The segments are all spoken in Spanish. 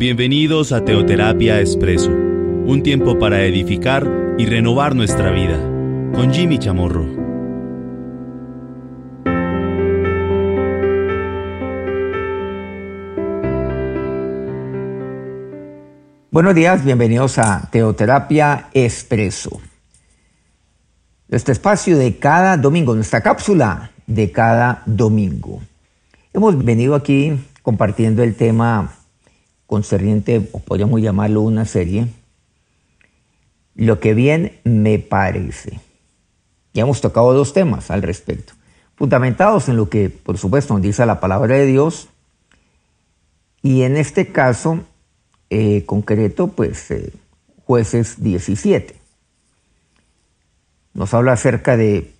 Bienvenidos a Teoterapia Expreso, un tiempo para edificar y renovar nuestra vida, con Jimmy Chamorro. Buenos días, bienvenidos a Teoterapia Expreso. Este espacio de cada domingo, nuestra cápsula de cada domingo. Hemos venido aquí compartiendo el tema concerniente, o podríamos llamarlo una serie, lo que bien me parece. Ya hemos tocado dos temas al respecto, fundamentados en lo que, por supuesto, nos dice la palabra de Dios, y en este caso eh, concreto, pues eh, jueces 17. Nos habla acerca de,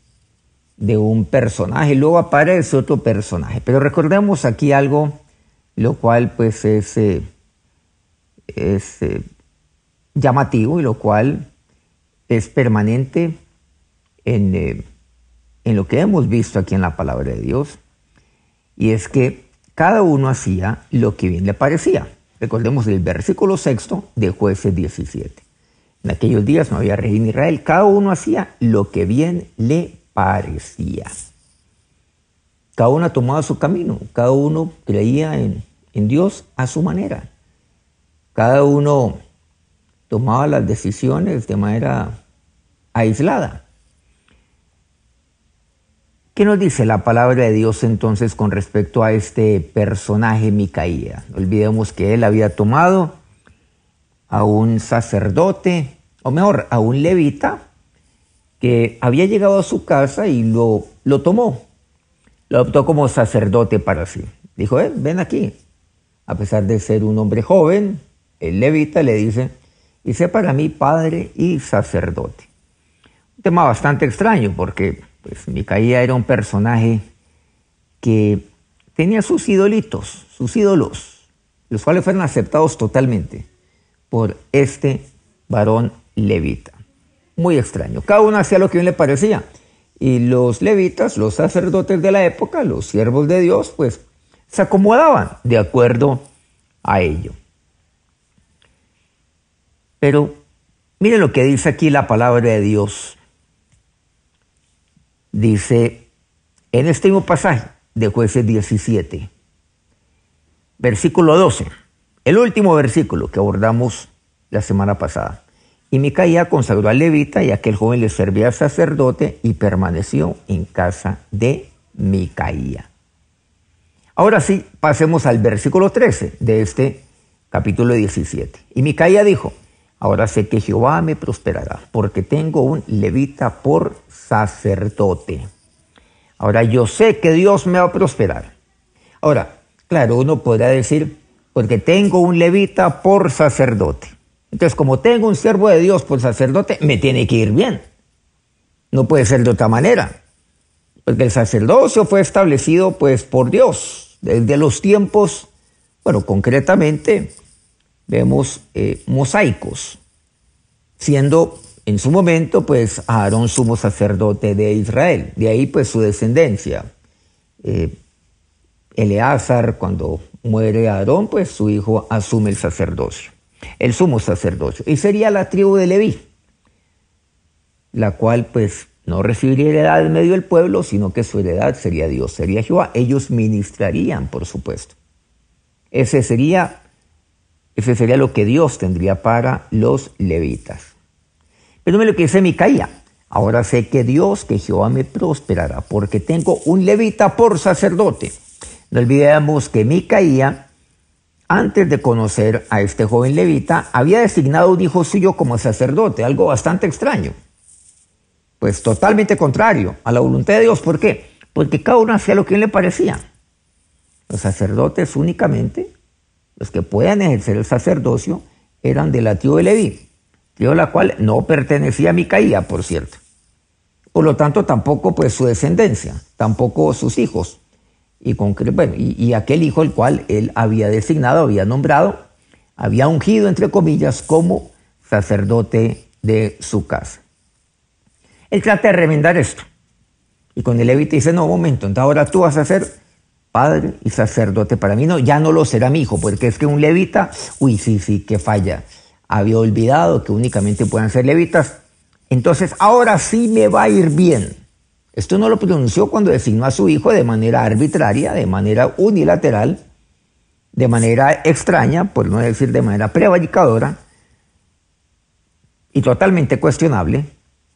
de un personaje, luego aparece otro personaje, pero recordemos aquí algo, lo cual pues es... Eh, es eh, llamativo y lo cual es permanente en, eh, en lo que hemos visto aquí en la palabra de Dios. Y es que cada uno hacía lo que bien le parecía. Recordemos el versículo sexto de jueces 17. En aquellos días no había rey en Israel. Cada uno hacía lo que bien le parecía. Cada uno tomaba su camino. Cada uno creía en, en Dios a su manera. Cada uno tomaba las decisiones de manera aislada. ¿Qué nos dice la palabra de Dios entonces con respecto a este personaje Micaía? Olvidemos que él había tomado a un sacerdote, o mejor, a un levita, que había llegado a su casa y lo, lo tomó. Lo adoptó como sacerdote para sí. Dijo, eh, ven aquí. A pesar de ser un hombre joven, el levita le dice, y sé para mí padre y sacerdote. Un tema bastante extraño porque pues, Micaía era un personaje que tenía sus idolitos, sus ídolos, los cuales fueron aceptados totalmente por este varón levita. Muy extraño. Cada uno hacía lo que bien le parecía. Y los levitas, los sacerdotes de la época, los siervos de Dios, pues se acomodaban de acuerdo a ello. Pero mire lo que dice aquí la palabra de Dios. Dice en este mismo pasaje de jueces 17, versículo 12, el último versículo que abordamos la semana pasada. Y Micaía consagró al levita y aquel joven le servía sacerdote y permaneció en casa de Micaía. Ahora sí, pasemos al versículo 13 de este capítulo 17. Y Micaía dijo, Ahora sé que Jehová me prosperará, porque tengo un levita por sacerdote. Ahora yo sé que Dios me va a prosperar. Ahora, claro, uno podrá decir, porque tengo un levita por sacerdote. Entonces, como tengo un siervo de Dios por sacerdote, me tiene que ir bien. No puede ser de otra manera. Porque el sacerdocio fue establecido pues por Dios desde los tiempos, bueno, concretamente vemos eh, mosaicos, siendo en su momento pues Aarón sumo sacerdote de Israel, de ahí pues su descendencia. Eh, Eleazar, cuando muere Aarón, pues su hijo asume el sacerdocio, el sumo sacerdocio, y sería la tribu de Leví, la cual pues no recibiría heredad en medio del pueblo, sino que su heredad sería Dios, sería Jehová. Ellos ministrarían, por supuesto. Ese sería ese sería lo que Dios tendría para los levitas. Pero me lo que dice Micaía. Ahora sé que Dios, que Jehová me prosperará, porque tengo un levita por sacerdote. No olvidemos que Micaía, antes de conocer a este joven levita, había designado un hijo suyo como sacerdote, algo bastante extraño. Pues totalmente contrario a la voluntad de Dios. ¿Por qué? Porque cada uno hacía lo que le parecía. Los sacerdotes únicamente los que podían ejercer el sacerdocio eran de la tribu de Leví, tribu la cual no pertenecía a Micaía, por cierto. Por lo tanto, tampoco pues su descendencia, tampoco sus hijos. Y, bueno, y, aquel hijo el cual él había designado, había nombrado, había ungido, entre comillas, como sacerdote de su casa. Él trata de remendar esto. Y con el levita dice, no, momento, entonces ahora tú vas a ser padre y sacerdote para mí. No, ya no lo será mi hijo, porque es que un levita, uy, sí, sí, que falla. Había olvidado que únicamente puedan ser levitas. Entonces, ahora sí me va a ir bien. Esto no lo pronunció cuando designó a su hijo de manera arbitraria, de manera unilateral, de manera extraña, por no decir de manera prevaricadora, y totalmente cuestionable,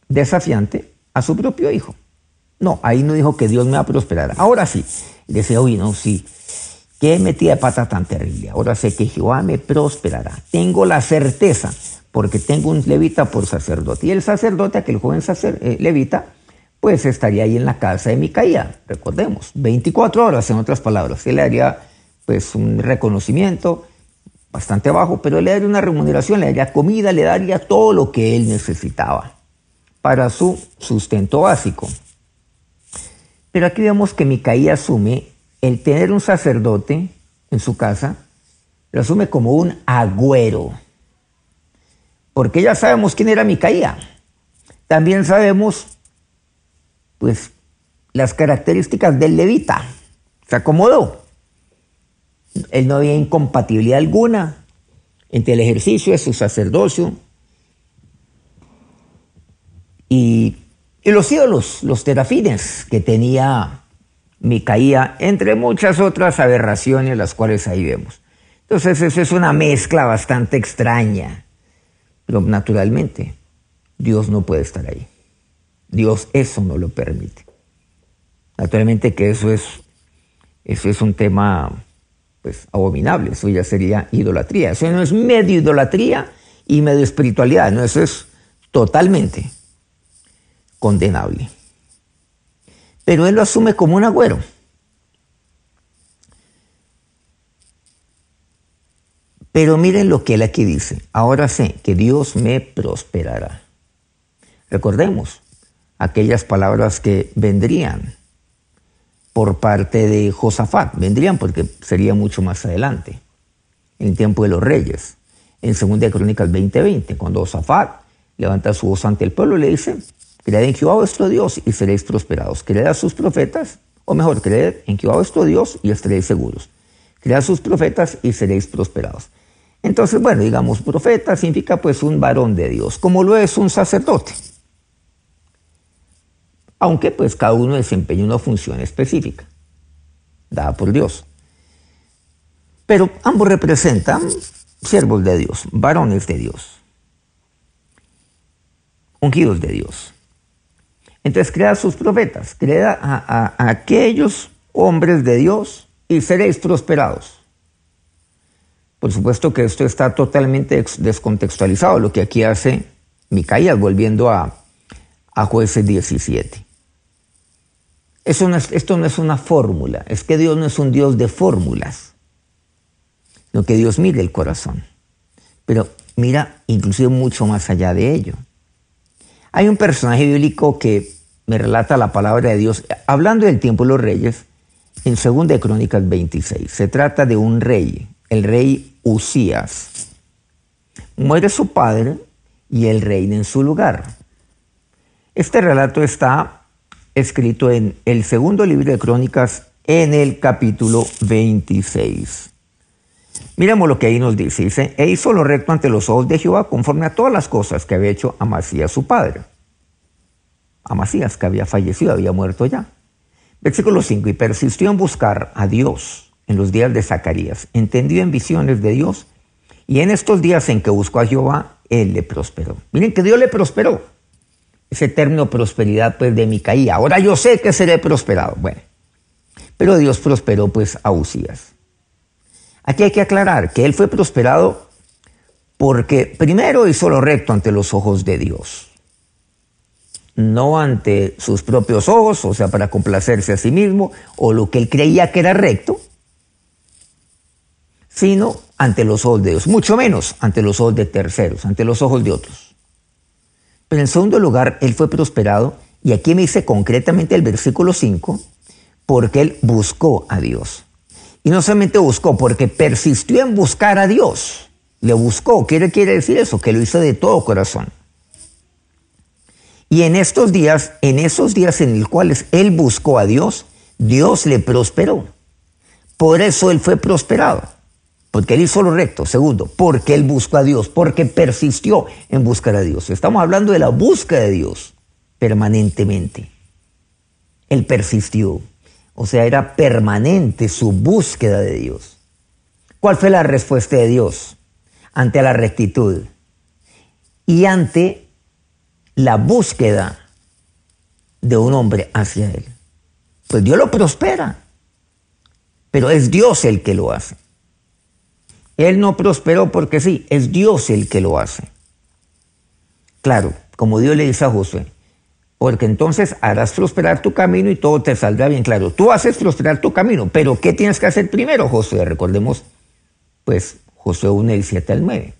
desafiante a su propio hijo. No, ahí no dijo que Dios me va a prosperar. Ahora sí, decía, uy, no, sí, qué metida de pata tan terrible. Ahora sé que Jehová me prosperará. Tengo la certeza, porque tengo un levita por sacerdote. Y el sacerdote, aquel joven eh, levita, pues estaría ahí en la casa de Micaía, recordemos, 24 horas en otras palabras. Él le haría pues un reconocimiento bastante bajo, pero le daría una remuneración, le daría comida, le daría todo lo que él necesitaba para su sustento básico. Pero aquí vemos que Micaía asume el tener un sacerdote en su casa, lo asume como un agüero. Porque ya sabemos quién era Micaía. También sabemos, pues, las características del levita. Se acomodó. Él no había incompatibilidad alguna entre el ejercicio de su sacerdocio y, los ídolos, los terafines que tenía Micaía, entre muchas otras aberraciones las cuales ahí vemos. Entonces eso es una mezcla bastante extraña, pero naturalmente Dios no puede estar ahí. Dios eso no lo permite. Naturalmente que eso es, eso es un tema pues abominable, eso ya sería idolatría. Eso no es medio idolatría y medio espiritualidad, no, eso es totalmente condenable. Pero él lo asume como un agüero. Pero miren lo que él aquí dice. Ahora sé que Dios me prosperará. Recordemos aquellas palabras que vendrían por parte de Josafat. Vendrían porque sería mucho más adelante, en el tiempo de los reyes, en 2 Crónicas 20:20, cuando Josafat levanta su voz ante el pueblo y le dice, Creed en Jehová vuestro Dios y seréis prosperados. Creed a sus profetas, o mejor, creed en Jehová vuestro Dios y estaréis seguros. Creed a sus profetas y seréis prosperados. Entonces, bueno, digamos, profeta significa pues un varón de Dios, como lo es un sacerdote. Aunque pues cada uno desempeña una función específica, dada por Dios. Pero ambos representan siervos de Dios, varones de Dios, ungidos de Dios. Entonces crea sus profetas, crea a, aquellos hombres de Dios y seréis prosperados. Por supuesto que esto está totalmente descontextualizado, lo que aquí hace Micaías, volviendo a, a jueces 17. esto no es una fórmula, es que Dios no es un Dios de fórmulas, sino que Dios mira el corazón. Pero mira inclusive mucho más allá de ello. Hay un personaje bíblico que me relata la palabra de Dios, hablando del tiempo de los reyes, en 2 de Crónicas 26. Se trata de un rey, el rey Usías. Muere su padre y él reina en su lugar. Este relato está escrito en el segundo libro de Crónicas en el capítulo 26. Miremos lo que ahí nos dice. Dice, e hizo lo recto ante los ojos de Jehová conforme a todas las cosas que había hecho Amasías su padre. Amasías, que había fallecido, había muerto ya. Versículo 5, y persistió en buscar a Dios en los días de Zacarías, entendió en visiones de Dios, y en estos días en que buscó a Jehová, él le prosperó. Miren que Dios le prosperó. Ese término prosperidad pues de Micaía. Ahora yo sé que seré prosperado. Bueno, pero Dios prosperó pues a Usías. Aquí hay que aclarar que él fue prosperado porque primero hizo lo recto ante los ojos de Dios. No ante sus propios ojos, o sea, para complacerse a sí mismo, o lo que él creía que era recto, sino ante los ojos de Dios, mucho menos ante los ojos de terceros, ante los ojos de otros. Pero en segundo lugar, él fue prosperado, y aquí me dice concretamente el versículo 5, porque él buscó a Dios. Y no solamente buscó, porque persistió en buscar a Dios. Le buscó. ¿Qué quiere decir eso? Que lo hizo de todo corazón. Y en estos días, en esos días en los cuales él buscó a Dios, Dios le prosperó. Por eso él fue prosperado, porque él hizo lo recto. Segundo, porque él buscó a Dios, porque persistió en buscar a Dios. Estamos hablando de la búsqueda de Dios permanentemente. Él persistió, o sea, era permanente su búsqueda de Dios. ¿Cuál fue la respuesta de Dios ante la rectitud y ante la búsqueda de un hombre hacia Él? Pues Dios lo prospera, pero es Dios el que lo hace. Él no prosperó porque sí, es Dios el que lo hace. Claro, como Dios le dice a Josué, porque entonces harás prosperar tu camino y todo te saldrá bien claro. Tú haces prosperar tu camino, pero ¿qué tienes que hacer primero, Josué? Recordemos, pues, Josué 1, el 7 al 9.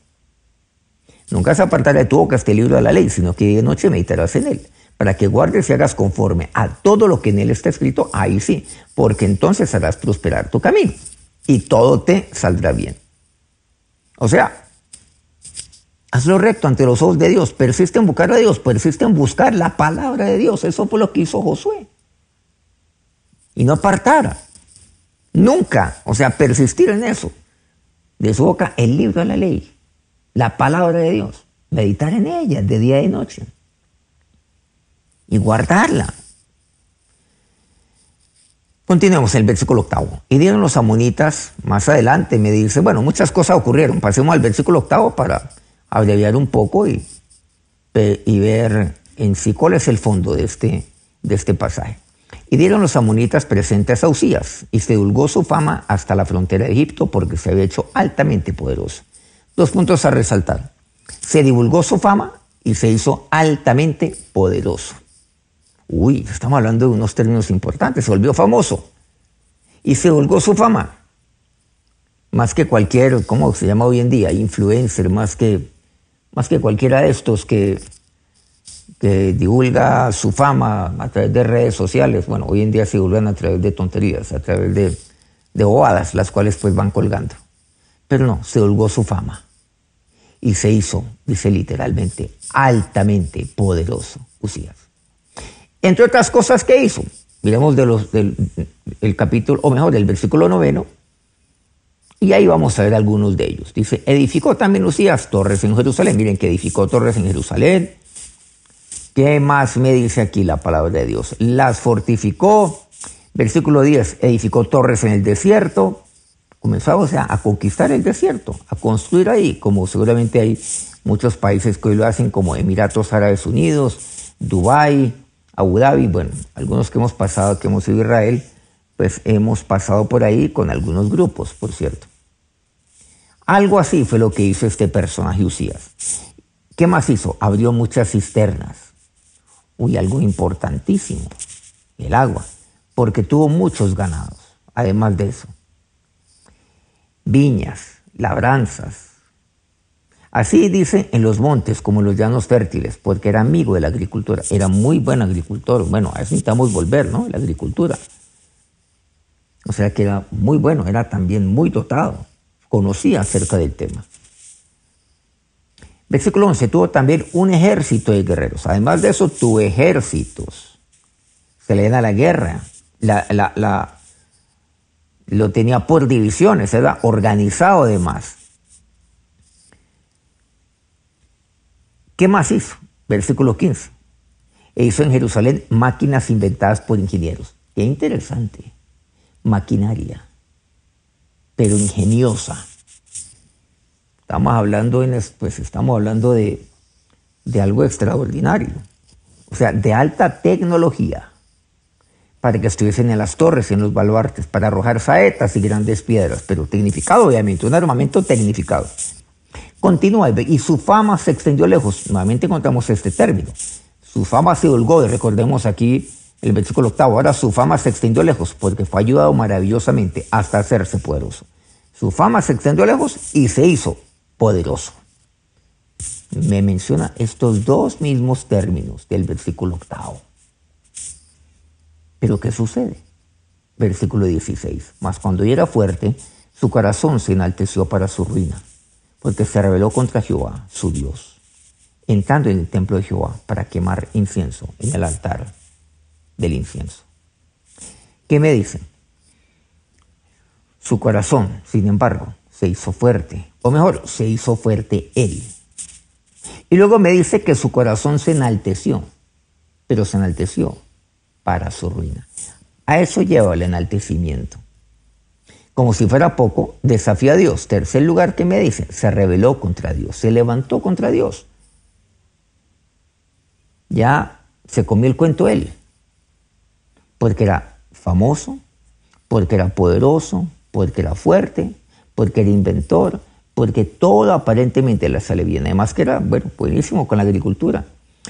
Nunca se apartará de tu boca este libro de la ley, sino que de noche meditarás en él, para que guardes y hagas conforme a todo lo que en él está escrito, ahí sí, porque entonces harás prosperar tu camino y todo te saldrá bien. O sea, Hazlo recto ante los ojos de Dios. Persiste en buscar a Dios. Persiste en buscar la palabra de Dios. Eso fue lo que hizo Josué. Y no apartara. Nunca. O sea, persistir en eso. De su boca el libro de la ley. La palabra de Dios. Meditar en ella de día y noche. Y guardarla. Continuemos el versículo octavo. Y dieron los amonitas más adelante, me dice, bueno, muchas cosas ocurrieron. Pasemos al versículo octavo para abreviar un poco y, y ver en sí cuál es el fondo de este, de este pasaje. Y dieron los amonitas presentes a Usías, y se divulgó su fama hasta la frontera de Egipto porque se había hecho altamente poderoso. Dos puntos a resaltar. Se divulgó su fama y se hizo altamente poderoso. Uy, estamos hablando de unos términos importantes. Se volvió famoso y se divulgó su fama. Más que cualquier, ¿cómo se llama hoy en día? Influencer, más que más que cualquiera de estos que, divulga su fama a través de redes sociales. Bueno, hoy en día se divulgan a través de tonterías, a través de, de bobadas, las cuales pues van colgando. Pero no, se divulgó su fama y se hizo, dice literalmente, altamente poderoso Usías. Entre otras cosas que hizo, miremos de los, del el capítulo, o mejor, del versículo noveno, y ahí vamos a ver algunos de ellos. Dice, edificó también Lucías torres en Jerusalén. Miren que edificó torres en Jerusalén. ¿Qué más me dice aquí la palabra de Dios? Las fortificó. Versículo 10, edificó torres en el desierto. Comenzó sea, a conquistar el desierto, a construir ahí, como seguramente hay muchos países que hoy lo hacen, como Emiratos Árabes Unidos, Dubái, Abu Dhabi, bueno, algunos que hemos pasado, que hemos ido a Israel, pues hemos pasado por ahí con algunos grupos, por cierto. Algo así fue lo que hizo este personaje Usías. ¿Qué más hizo? Abrió muchas cisternas. Uy, algo importantísimo, el agua, porque tuvo muchos ganados, además de eso. Viñas, labranzas. Así dice en los montes como en los llanos fértiles, porque era amigo de la agricultura, era muy buen agricultor. Bueno, a eso necesitamos volver, ¿no? La agricultura. O sea que era muy bueno, era también muy dotado conocía acerca del tema. Versículo 11, tuvo también un ejército de guerreros. Además de eso, tuvo ejércitos. Se le da la guerra. La, lo tenía por divisiones, era organizado además. ¿Qué más hizo? Versículo 15. E hizo en Jerusalén máquinas inventadas por ingenieros. Qué interesante. Maquinaria pero ingeniosa. Estamos hablando, en, pues estamos hablando de, de algo extraordinario, o sea, de alta tecnología, para que estuviesen en las torres, en los baluartes, para arrojar saetas y grandes piedras, pero tecnificado, obviamente, un armamento tecnificado. Continúa y su fama se extendió lejos. Nuevamente encontramos este término. Su fama se holgó, y recordemos aquí el versículo octavo, ahora su fama se extendió lejos porque fue ayudado maravillosamente hasta hacerse poderoso. Su fama se extendió lejos y se hizo poderoso. Me menciona estos dos mismos términos del versículo octavo. Pero ¿qué sucede? Versículo 16. Mas cuando era fuerte, su corazón se enalteció para su ruina, porque se rebeló contra Jehová, su Dios, entrando en el templo de Jehová para quemar incienso en el altar del incienso. ¿Qué me dicen? Su corazón, sin embargo, se hizo fuerte, o mejor, se hizo fuerte él. Y luego me dice que su corazón se enalteció, pero se enalteció para su ruina. A eso lleva el enaltecimiento. Como si fuera poco, desafía a Dios. Tercer lugar que me dice, se rebeló contra Dios, se levantó contra Dios. Ya se comió el cuento él, porque era famoso, porque era poderoso, porque era fuerte, porque era inventor, porque todo aparentemente le sale bien. Además que era, bueno, buenísimo con la agricultura.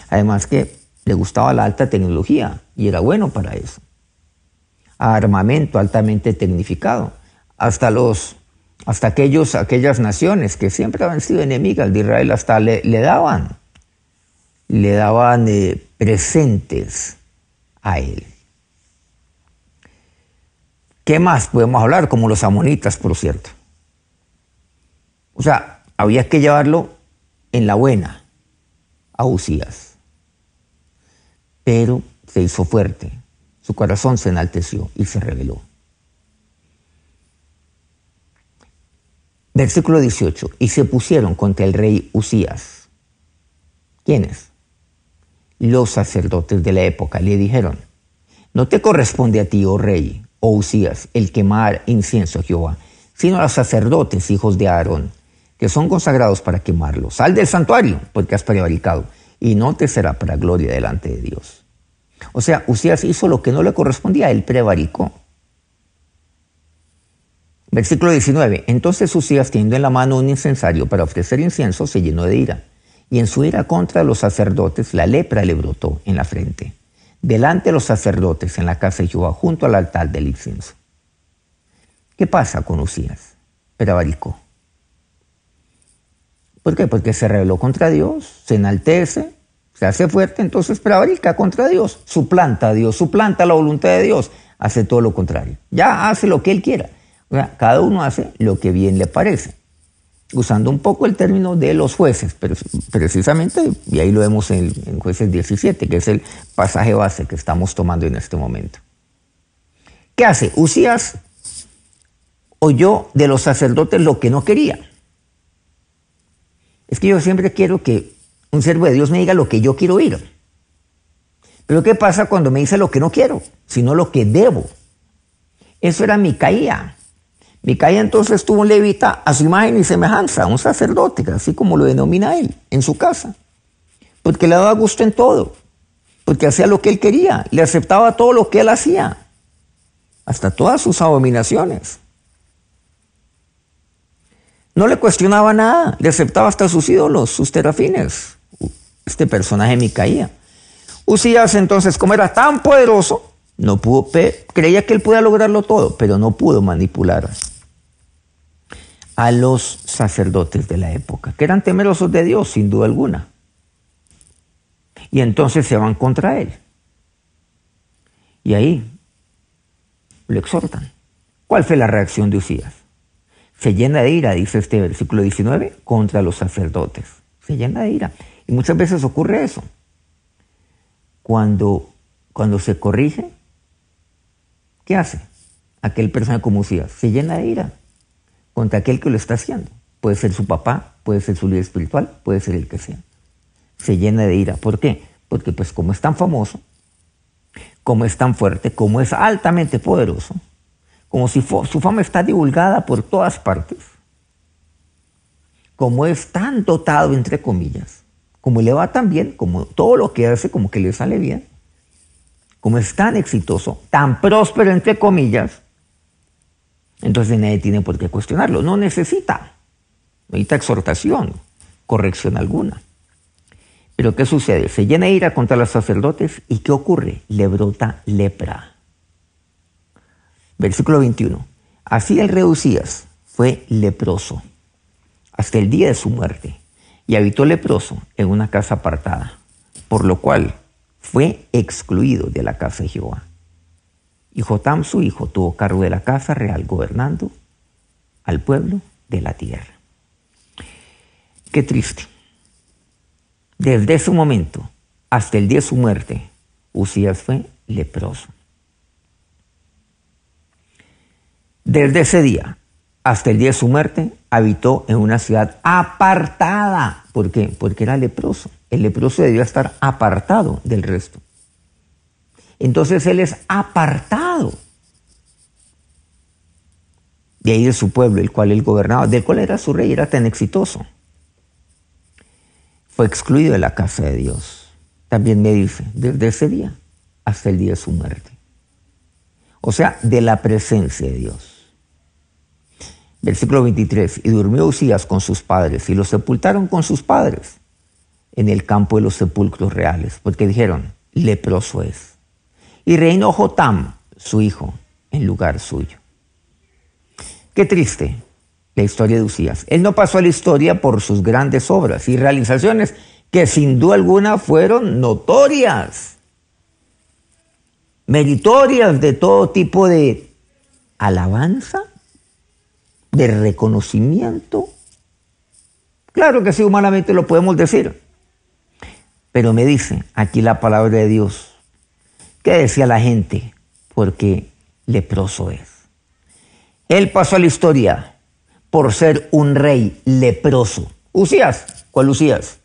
Además que le gustaba la alta tecnología y era bueno para eso. Armamento altamente tecnificado. Hasta los hasta aquellos, aquellas naciones que siempre habían sido enemigas de Israel, hasta le, daban, le daban eh, presentes a él. ¿Qué más podemos hablar? Como los amonitas, por cierto. O sea, había que llevarlo en la buena a Usías. Pero se hizo fuerte, su corazón se enalteció y se rebeló. Versículo 18. Y se pusieron contra el rey Usías. ¿Quiénes? Los sacerdotes de la época le dijeron, no te corresponde a ti, oh rey, oh Usías, el quemar incienso a Jehová, sino a los sacerdotes, hijos de Aarón, que son consagrados para quemarlo. Sal del santuario, porque has prevaricado, y no te será para gloria delante de Dios. O sea, Usías hizo lo que no le correspondía, él prevaricó. Versículo 19. Entonces Usías, teniendo en la mano un incensario para ofrecer incienso, se llenó de ira. Y en su ira contra los sacerdotes, la lepra le brotó en la frente, delante de los sacerdotes en la casa de Jehová, junto al altar del incienso. ¿Qué pasa con Usías? Prevaricó. ¿Por qué? Porque se rebeló contra Dios, se enaltece, se hace fuerte, entonces prevarica contra Dios, suplanta a Dios, suplanta la voluntad de Dios, hace todo lo contrario. Ya hace lo que él quiera. O sea, cada uno hace lo que bien le parece. Usando un poco el término de los jueces, pero precisamente, y ahí lo vemos en, en jueces 17, que es el pasaje base que estamos tomando en este momento. ¿Qué hace? Usías oyó de los sacerdotes lo que no quería. Es que yo siempre quiero que un siervo de Dios me diga lo que yo quiero oír. Pero ¿qué pasa cuando me dice lo que no quiero, sino lo que debo? Eso era Micaía. Micaía entonces tuvo un levita a su imagen y semejanza, un sacerdote, así como lo denomina él, en su casa. Porque le daba gusto en todo, porque hacía lo que él quería, le aceptaba todo lo que él hacía, hasta todas sus abominaciones. No le cuestionaba nada, le aceptaba hasta sus ídolos, sus terafines. Este personaje Micaía. Usías entonces, como era tan poderoso, no pudo, creía que él podía lograrlo todo, pero no pudo manipular a los sacerdotes de la época, que eran temerosos de Dios, sin duda alguna. Y entonces se van contra él. Y ahí lo exhortan. ¿Cuál fue la reacción de Usías? Se llena de ira, dice este versículo 19, contra los sacerdotes. Se llena de ira. Y muchas veces ocurre eso. Cuando, cuando se corrige, ¿qué hace? Aquel persona como Usías se llena de ira contra aquel que lo está haciendo. Puede ser su papá, puede ser su líder espiritual, puede ser el que sea. Se llena de ira. ¿Por qué? Porque pues como es tan famoso, como es tan fuerte, como es altamente poderoso, como si su fama está divulgada por todas partes, como es tan dotado, entre comillas, como le va tan bien, como todo lo que hace, como que le sale bien, como es tan exitoso, tan próspero, entre comillas, entonces nadie tiene por qué cuestionarlo. No necesita, necesita exhortación, corrección alguna. Pero ¿qué sucede? Se llena de ira contra los sacerdotes y ¿qué ocurre? Le brota lepra. Versículo 21. Así el rey Usías fue leproso hasta el día de su muerte y habitó leproso en una casa apartada, por lo cual fue excluido de la casa de Jehová. Y Jotam, su hijo, tuvo cargo de la casa real, gobernando al pueblo de la tierra. Qué triste. Desde ese momento hasta el día de su muerte, Usías fue leproso. Desde ese día hasta el día de su muerte habitó en una ciudad apartada. ¿Por qué? Porque era leproso. El leproso debió estar apartado del resto. Entonces él es apartado de ahí de su pueblo, el cual él gobernaba, del cual era su rey, era tan exitoso. Fue excluido de la casa de Dios. También me dice, desde ese día hasta el día de su muerte. O sea, de la presencia de Dios. Versículo 23, y durmió Usías con sus padres y lo sepultaron con sus padres en el campo de los sepulcros reales, porque dijeron, leproso es. Y reinó Jotam, su hijo, en lugar suyo. Qué triste la historia de Usías. Él no pasó a la historia por sus grandes obras y realizaciones que sin duda alguna fueron notorias, meritorias de todo tipo de alabanza, de reconocimiento. Claro que sí, humanamente lo podemos decir. Pero me dice aquí la palabra de Dios. ¿Qué decía la gente? Porque leproso es. Él pasó a la historia por ser un rey leproso. Usías, ¿cuál Lucías?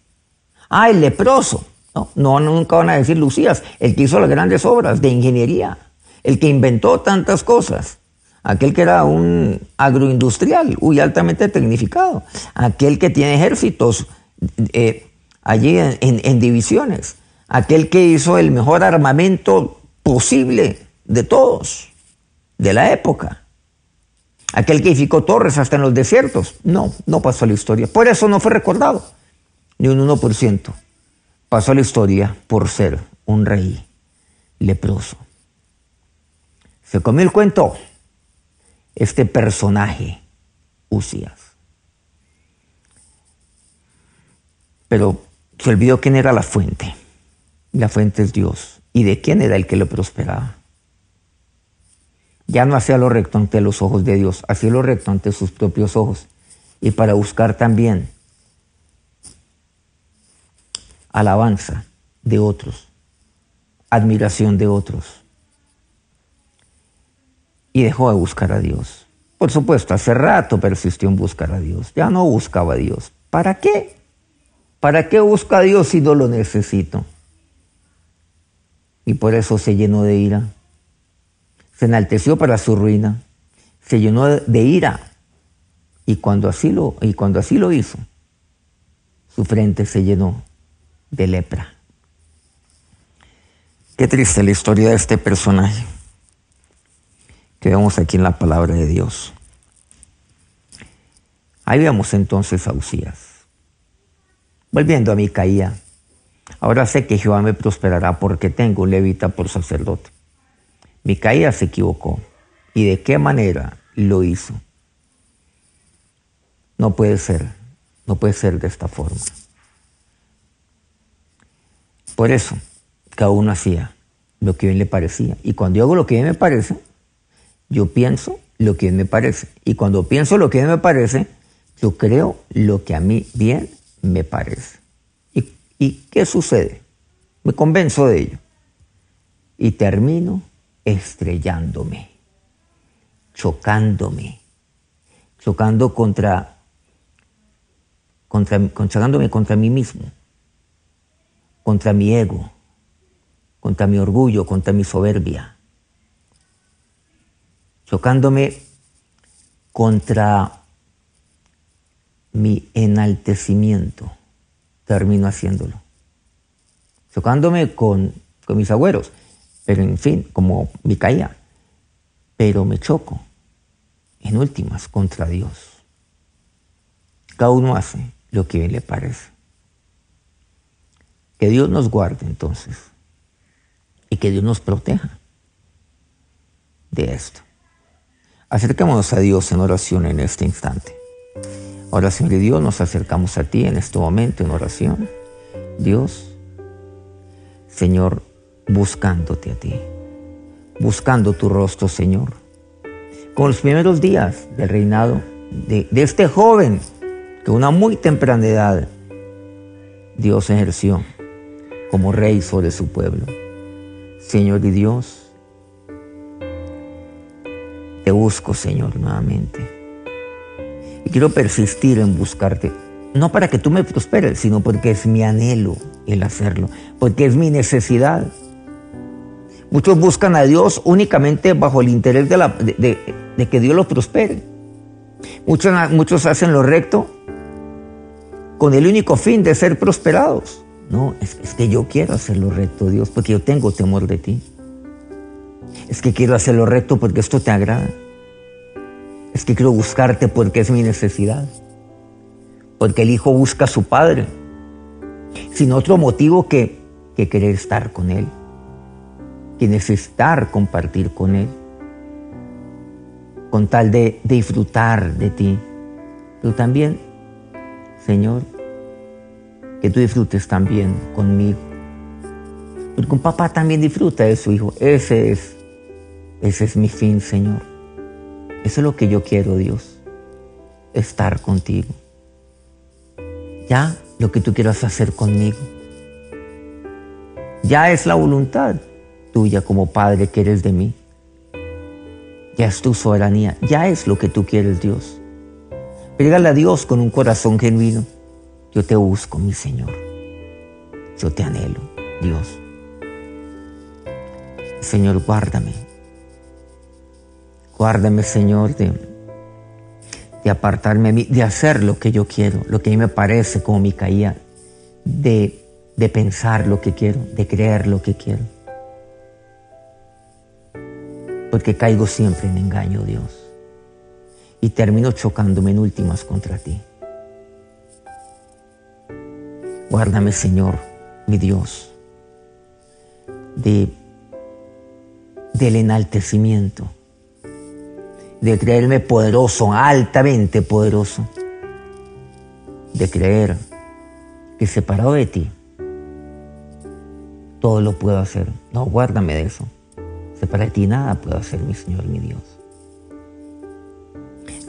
Ah, el leproso. No, no, nunca van a decir Lucías, el que hizo las grandes obras de ingeniería, el que inventó tantas cosas, aquel que era un agroindustrial, muy altamente tecnificado, aquel que tiene ejércitos eh, allí en divisiones, aquel que hizo el mejor armamento posible de todos, de la época. Aquel que edificó torres hasta en los desiertos. No, no pasó a la historia. Por eso no fue recordado. Ni un 1%. Pasó a la historia por ser un rey leproso. Se comió el cuento este personaje, Usías. Pero se olvidó quién era la fuente. La fuente es Dios. ¿Y de quién era el que lo prosperaba? Ya no hacía lo recto ante los ojos de Dios, hacía lo recto ante sus propios ojos. Y para buscar también alabanza de otros, admiración de otros. Y dejó de buscar a Dios. Por supuesto, hace rato persistió en buscar a Dios. Ya no buscaba a Dios. ¿Para qué? ¿Para qué busca a Dios si no lo necesito? Y por eso se llenó de ira se enalteció para su ruina, se llenó de ira y cuando así lo, y cuando así lo hizo, su frente se llenó de lepra. Qué triste la historia de este personaje que vemos aquí en la palabra de Dios. Ahí vemos entonces a Usías. Volviendo a Micaía, ahora sé que Jehová me prosperará porque tengo un levita por sacerdote. Micaías se equivocó. ¿Y de qué manera lo hizo? No puede ser, no puede ser de esta forma. Por eso, cada uno hacía lo que bien le parecía. Y cuando yo hago lo que bien me parece, yo pienso lo que me parece. Y cuando pienso lo que me parece, yo creo lo que a mí bien me parece. ¿Y, y qué sucede? Me convenzo de ello. Y termino estrellándome, chocándome, chocando contra, contra, chocándome contra mí mismo, contra mi ego, contra mi orgullo, contra mi soberbia, chocándome contra mi enaltecimiento, termino haciéndolo, chocándome con, con mis agüeros pero en fin, como me caía. Pero me choco, en últimas, contra Dios. Cada uno hace lo que le parece. Que Dios nos guarde entonces y que Dios nos proteja de esto. Acercémonos a Dios en oración en este instante. Ahora, Señor Dios, nos acercamos a ti en este momento en oración. Dios, Señor, buscándote a ti, buscando tu rostro, Señor. Con los primeros días del reinado de, este joven que una muy temprana edad Dios ejerció como rey sobre su pueblo. Señor y Dios, Busco, Señor, nuevamente. Y quiero persistir en buscarte. No para que tú me prosperes, sino porque es mi anhelo el hacerlo, porque es mi necesidad. Muchos buscan a Dios únicamente bajo el interés de, que Dios los prospere. Muchos, muchos hacen lo recto con el único fin de ser prosperados. No, es, es que yo quiero hacer lo recto, Dios, porque yo tengo temor de ti. Es que quiero hacer lo recto porque esto te agrada. Es que quiero buscarte porque es mi necesidad. Porque el hijo busca a su padre. Sin otro motivo que, que querer estar con él. Que necesitar compartir con él. Con tal de, de disfrutar de ti. Pero también, Señor, que tú disfrutes también conmigo. Porque un papá también disfruta de su hijo. Ese es, ese es mi fin, Señor. Eso es lo que yo quiero, Dios. Estar contigo. Ya lo que tú quieras hacer conmigo. Ya es la voluntad tuya como Padre que eres de mí. Ya es tu soberanía. Ya es lo que tú quieres, Dios. Pégale a Dios con un corazón genuino. Yo te busco, mi Señor. Yo te anhelo, Dios. Señor, guárdame. Guárdame, Señor, de, de apartarme, de hacer lo que yo quiero, lo que a mí me parece como mi caía, de, de pensar lo que quiero, de creer lo que quiero. Porque caigo siempre en engaño, Dios. Y termino chocándome en últimas contra ti. Guárdame, Señor, mi Dios, de, del enaltecimiento, de creerme poderoso, altamente poderoso, de creer que separado de ti, todo lo puedo hacer. No, guárdame de eso. Separado de ti nada puedo hacer, mi Señor, mi Dios.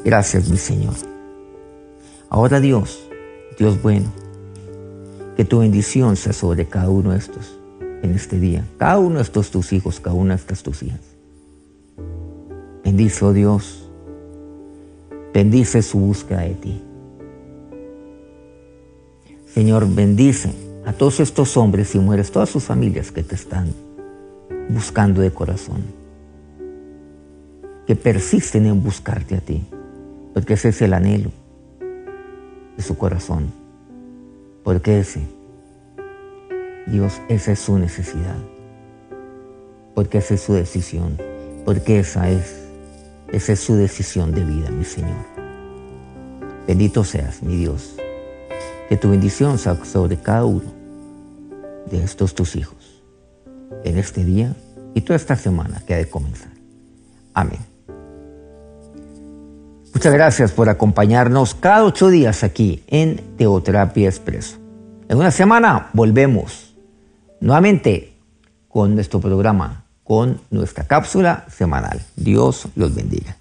Gracias, mi Señor. Ahora Dios, Dios bueno, que tu bendición sea sobre cada uno de estos en este día. Cada uno de estos tus hijos, cada una de estas tus hijas. Bendice, oh Dios. Bendice su búsqueda de ti. Señor, bendice a todos estos hombres y mujeres, todas sus familias que te están buscando de corazón. Que persisten en buscarte a ti, porque ese es el anhelo de su corazón porque ese, Dios, esa es su necesidad. Porque esa es su decisión. Porque esa es, esa es su decisión de vida, mi Señor. Bendito seas, mi Dios. Que tu bendición sea sobre cada uno de estos tus hijos. En este día y toda esta semana que ha de comenzar. Amén. Muchas gracias por acompañarnos cada ocho días aquí en Teoterapia Expreso. En una semana volvemos nuevamente con nuestro programa, con nuestra cápsula semanal. Dios los bendiga.